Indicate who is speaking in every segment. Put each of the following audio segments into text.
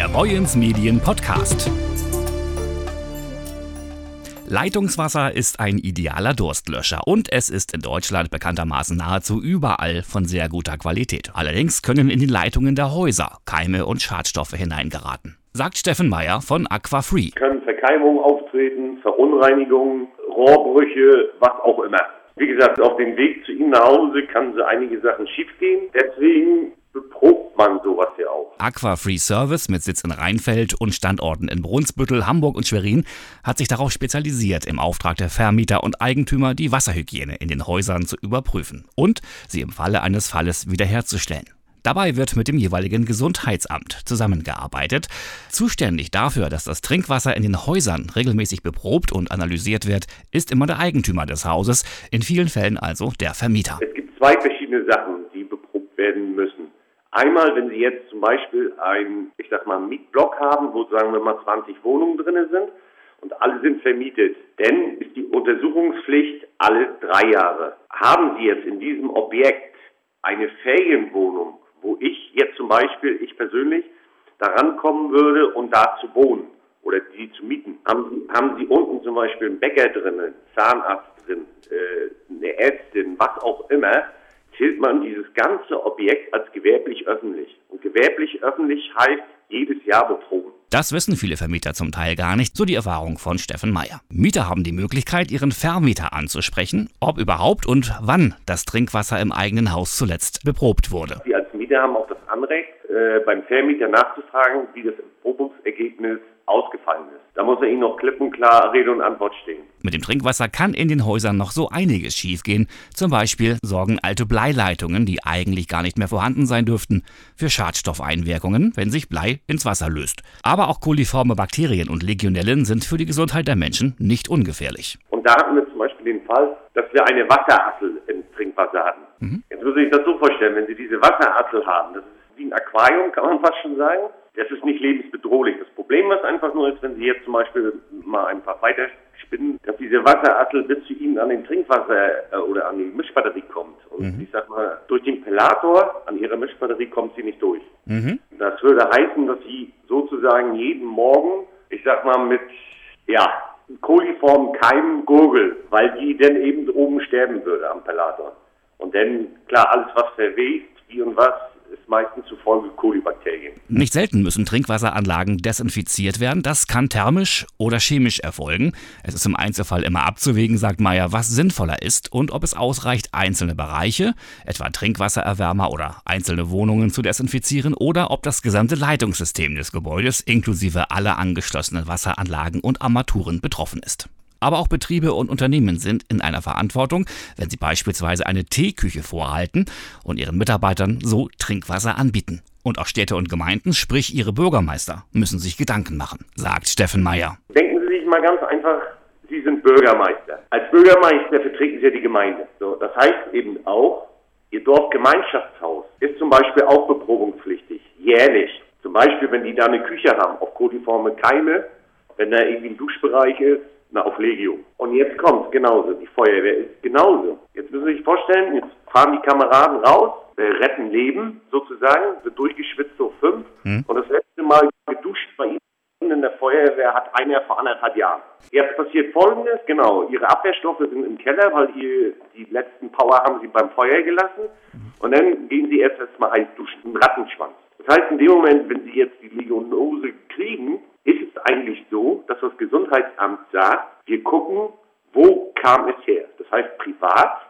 Speaker 1: der Boyens Medien Podcast. Leitungswasser ist ein idealer Durstlöscher und es ist in Deutschland bekanntermaßen nahezu überall von sehr guter Qualität. Allerdings können in die Leitungen der Häuser Keime und Schadstoffe hineingeraten. Sagt Steffen Meyer von Aquafree.
Speaker 2: Können Verkeimungen auftreten, Verunreinigungen, Rohrbrüche, was auch immer. Wie gesagt, auf dem Weg zu Ihnen nach Hause kann so einige Sachen schiefgehen. Deswegen beprobt man sowas.
Speaker 1: Aqua Free Service mit Sitz in Rheinfeld und Standorten in Brunsbüttel, Hamburg und Schwerin hat sich darauf spezialisiert, im Auftrag der Vermieter und Eigentümer die Wasserhygiene in den Häusern zu überprüfen und sie im Falle eines Falles wiederherzustellen. Dabei wird mit dem jeweiligen Gesundheitsamt zusammengearbeitet. Zuständig dafür, dass das Trinkwasser in den Häusern regelmäßig beprobt und analysiert wird, ist immer der Eigentümer des Hauses, in vielen Fällen also der Vermieter.
Speaker 2: Es gibt zwei verschiedene Sachen, die beprobt werden müssen. Einmal, wenn Sie jetzt zum Beispiel ein, ich sag mal, Mietblock haben, wo sagen wir mal 20 Wohnungen drin sind und alle sind vermietet, dann ist die Untersuchungspflicht alle drei Jahre. Haben Sie jetzt in diesem Objekt eine Ferienwohnung, wo ich jetzt zum Beispiel, ich persönlich, daran kommen würde und da zu wohnen oder die zu mieten, haben Sie, haben Sie unten zum Beispiel einen Bäcker drin, einen Zahnarzt drin, äh, eine Ärztin, was auch immer, zählt man dieses ganze Objekt als gewerblich öffentlich. Und gewerblich öffentlich heißt jedes Jahr betrogen.
Speaker 1: Das wissen viele Vermieter zum Teil gar nicht, so die Erfahrung von Steffen Meyer. Mieter haben die Möglichkeit, ihren Vermieter anzusprechen, ob überhaupt und wann das Trinkwasser im eigenen Haus zuletzt beprobt wurde.
Speaker 2: Sie als Mieter haben auch das Anrecht, äh, beim Vermieter nachzufragen, wie das Erprobungsergebnis ausgefallen ist. Da muss er Ihnen noch klipp und klar Rede und Antwort stehen.
Speaker 1: Mit dem Trinkwasser kann in den Häusern noch so einiges schiefgehen. Zum Beispiel sorgen alte Bleileitungen, die eigentlich gar nicht mehr vorhanden sein dürften, für Schadstoffeinwirkungen, wenn sich Blei ins Wasser löst. Aber auch koliforme Bakterien und Legionellen sind für die Gesundheit der Menschen nicht ungefährlich.
Speaker 2: Und da hatten wir zum Beispiel den Fall, dass wir eine Wasserassel im Trinkwasser hatten. Mhm. Jetzt muss ich das so vorstellen, wenn Sie diese Wasserassel haben, das ist wie ein Aquarium, kann man fast schon sagen. Das ist nicht lebensbedrohlich. Das Problem, was einfach nur ist, wenn Sie jetzt zum Beispiel mal einfach weiter spinnen, dass diese Wasserassel bis zu Ihnen an den Trinkwasser äh, oder an die Mischbatterie kommt. Und mhm. ich sag mal, durch den Pellator an Ihrer Mischbatterie kommt sie nicht durch. Mhm. Das würde heißen, dass Sie sozusagen jeden Morgen, ich sag mal, mit, ja, koliformen Keimen gurgeln, weil die dann eben oben sterben würde am Pellator. Und dann, klar, alles was verwest, wie und was, ist meistens zufolge Kolibakterien.
Speaker 1: Nicht selten müssen Trinkwasseranlagen desinfiziert werden. Das kann thermisch oder chemisch erfolgen. Es ist im Einzelfall immer abzuwägen, sagt Meyer, was sinnvoller ist und ob es ausreicht, einzelne Bereiche, etwa Trinkwassererwärmer oder einzelne Wohnungen zu desinfizieren oder ob das gesamte Leitungssystem des Gebäudes inklusive aller angeschlossenen Wasseranlagen und Armaturen betroffen ist. Aber auch Betriebe und Unternehmen sind in einer Verantwortung, wenn sie beispielsweise eine Teeküche vorhalten und ihren Mitarbeitern so Trinkwasser anbieten. Und auch Städte und Gemeinden, sprich ihre Bürgermeister, müssen sich Gedanken machen, sagt Steffen Meyer.
Speaker 2: Denken Sie sich mal ganz einfach, Sie sind Bürgermeister. Als Bürgermeister vertreten Sie ja die Gemeinde. So, das heißt eben auch, Ihr Dorfgemeinschaftshaus ist zum Beispiel auch beprobungspflichtig, jährlich. Zum Beispiel, wenn die da eine Küche haben, auf koliforme Keime, wenn da irgendwie ein Duschbereich ist, na, auf Legio. Und jetzt kommt genauso. Die Feuerwehr ist genauso. Jetzt müssen Sie sich vorstellen, jetzt fahren die Kameraden raus, retten Leben sozusagen, sind durchgeschwitzt so fünf. Hm. Und das letzte Mal geduscht bei Ihnen in der Feuerwehr hat einer vor anderthalb Jahren. Jetzt passiert Folgendes, genau, Ihre Abwehrstoffe sind im Keller, weil ihr, die letzten Power haben Sie beim Feuer gelassen. Und dann gehen Sie erst erstmal heiß duschen, einen Rattenschwanz. Das heißt, in dem Moment, wenn Sie jetzt die Legionose kriegen, eigentlich so, dass das Gesundheitsamt sagt, wir gucken, wo kam es her. Das heißt privat,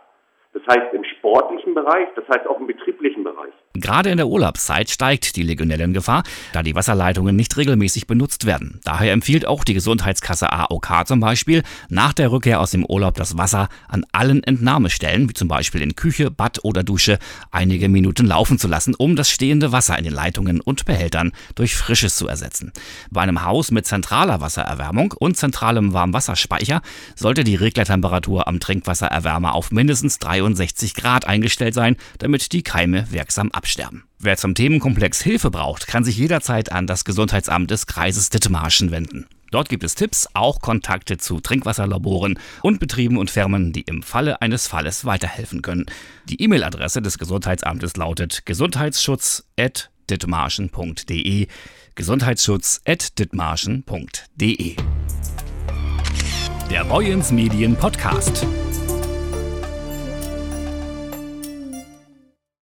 Speaker 2: das heißt im sportlichen Bereich, das heißt auch im betrieblichen Bereich.
Speaker 1: Gerade in der Urlaubszeit steigt die Legionellengefahr, da die Wasserleitungen nicht regelmäßig benutzt werden. Daher empfiehlt auch die Gesundheitskasse AOK zum Beispiel, nach der Rückkehr aus dem Urlaub das Wasser an allen Entnahmestellen, wie zum Beispiel in Küche, Bad oder Dusche, einige Minuten laufen zu lassen, um das stehende Wasser in den Leitungen und Behältern durch frisches zu ersetzen. Bei einem Haus mit zentraler Wassererwärmung und zentralem Warmwasserspeicher sollte die Reglertemperatur am Trinkwassererwärmer auf mindestens 63 Grad eingestellt sein, damit die Keime wirksam absterben. Wer zum Themenkomplex Hilfe braucht, kann sich jederzeit an das Gesundheitsamt des Kreises Dithmarschen wenden. Dort gibt es Tipps, auch Kontakte zu Trinkwasserlaboren und Betrieben und Firmen, die im Falle eines Falles weiterhelfen können. Die E-Mail-Adresse des Gesundheitsamtes lautet gesundheitsschutz@ gesundheitsschutz.dithmarschen.de. Gesundheitsschutz.dithmarschen.de. Der Boyens Medien Podcast.